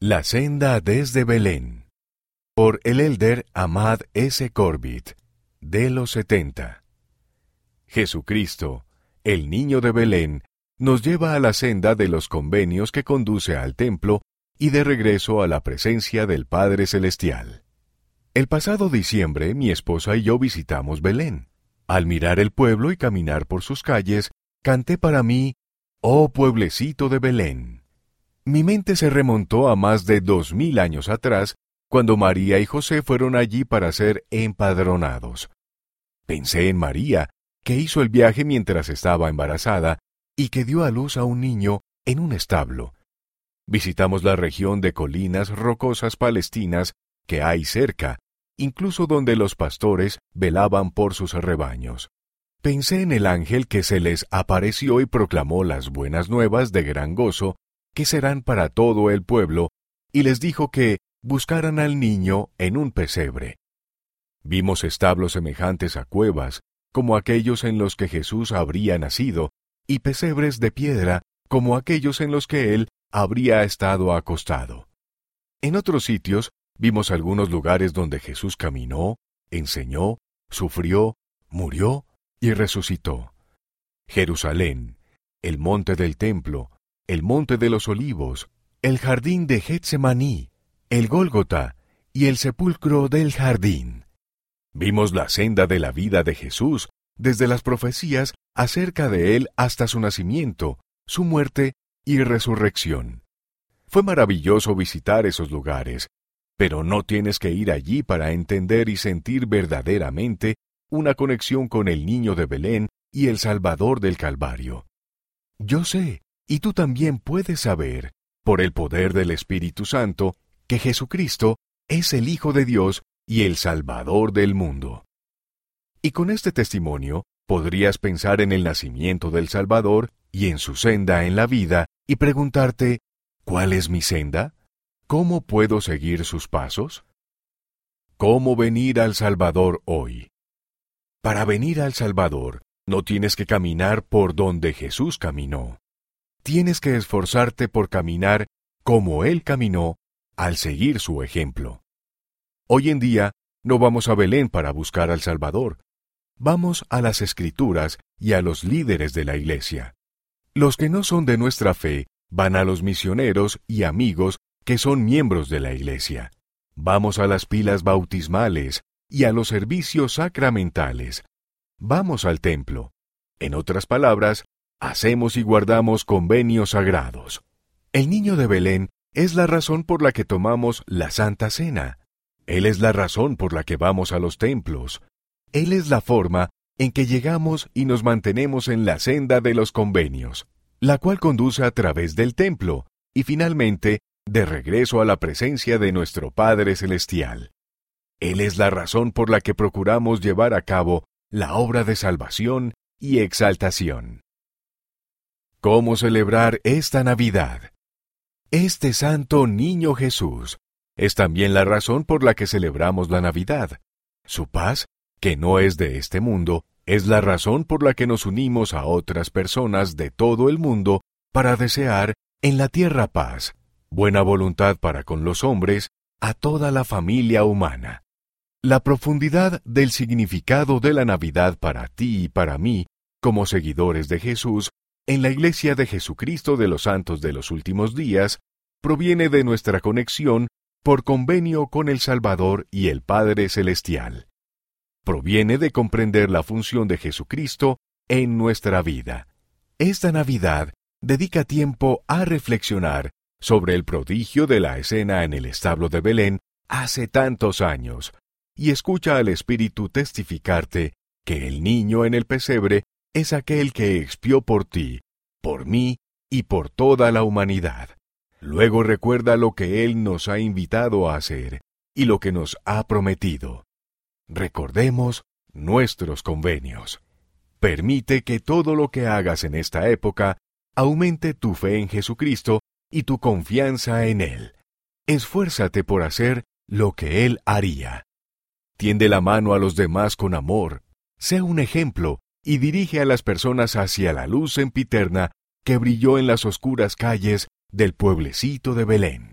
La senda desde Belén. Por el elder Ahmad S. Corbett, de los 70. Jesucristo, el niño de Belén, nos lleva a la senda de los convenios que conduce al templo y de regreso a la presencia del Padre Celestial. El pasado diciembre mi esposa y yo visitamos Belén. Al mirar el pueblo y caminar por sus calles, canté para mí, Oh pueblecito de Belén. Mi mente se remontó a más de dos mil años atrás, cuando María y José fueron allí para ser empadronados. Pensé en María, que hizo el viaje mientras estaba embarazada y que dio a luz a un niño en un establo. Visitamos la región de colinas rocosas palestinas que hay cerca, incluso donde los pastores velaban por sus rebaños. Pensé en el ángel que se les apareció y proclamó las buenas nuevas de gran gozo que serán para todo el pueblo, y les dijo que buscaran al niño en un pesebre. Vimos establos semejantes a cuevas, como aquellos en los que Jesús habría nacido, y pesebres de piedra, como aquellos en los que él habría estado acostado. En otros sitios vimos algunos lugares donde Jesús caminó, enseñó, sufrió, murió y resucitó. Jerusalén, el monte del templo, el monte de los olivos, el jardín de Getsemaní, el Gólgota y el sepulcro del jardín. Vimos la senda de la vida de Jesús, desde las profecías acerca de él hasta su nacimiento, su muerte y resurrección. Fue maravilloso visitar esos lugares, pero no tienes que ir allí para entender y sentir verdaderamente una conexión con el niño de Belén y el Salvador del Calvario. Yo sé, y tú también puedes saber, por el poder del Espíritu Santo, que Jesucristo es el Hijo de Dios y el Salvador del mundo. Y con este testimonio podrías pensar en el nacimiento del Salvador y en su senda en la vida y preguntarte, ¿cuál es mi senda? ¿Cómo puedo seguir sus pasos? ¿Cómo venir al Salvador hoy? Para venir al Salvador, no tienes que caminar por donde Jesús caminó tienes que esforzarte por caminar como Él caminó al seguir su ejemplo. Hoy en día no vamos a Belén para buscar al Salvador, vamos a las Escrituras y a los líderes de la Iglesia. Los que no son de nuestra fe van a los misioneros y amigos que son miembros de la Iglesia. Vamos a las pilas bautismales y a los servicios sacramentales. Vamos al templo. En otras palabras, hacemos y guardamos convenios sagrados. El niño de Belén es la razón por la que tomamos la Santa Cena. Él es la razón por la que vamos a los templos. Él es la forma en que llegamos y nos mantenemos en la senda de los convenios, la cual conduce a través del templo y finalmente de regreso a la presencia de nuestro Padre Celestial. Él es la razón por la que procuramos llevar a cabo la obra de salvación y exaltación. ¿Cómo celebrar esta Navidad? Este Santo Niño Jesús es también la razón por la que celebramos la Navidad. Su paz, que no es de este mundo, es la razón por la que nos unimos a otras personas de todo el mundo para desear en la tierra paz, buena voluntad para con los hombres, a toda la familia humana. La profundidad del significado de la Navidad para ti y para mí, como seguidores de Jesús, en la Iglesia de Jesucristo de los Santos de los Últimos Días proviene de nuestra conexión por convenio con el Salvador y el Padre Celestial. Proviene de comprender la función de Jesucristo en nuestra vida. Esta Navidad dedica tiempo a reflexionar sobre el prodigio de la escena en el establo de Belén hace tantos años, y escucha al Espíritu testificarte que el niño en el pesebre es aquel que expió por ti, por mí y por toda la humanidad. Luego recuerda lo que Él nos ha invitado a hacer y lo que nos ha prometido. Recordemos nuestros convenios. Permite que todo lo que hagas en esta época aumente tu fe en Jesucristo y tu confianza en Él. Esfuérzate por hacer lo que Él haría. Tiende la mano a los demás con amor, sea un ejemplo y dirige a las personas hacia la luz sempiterna que brilló en las oscuras calles del pueblecito de Belén.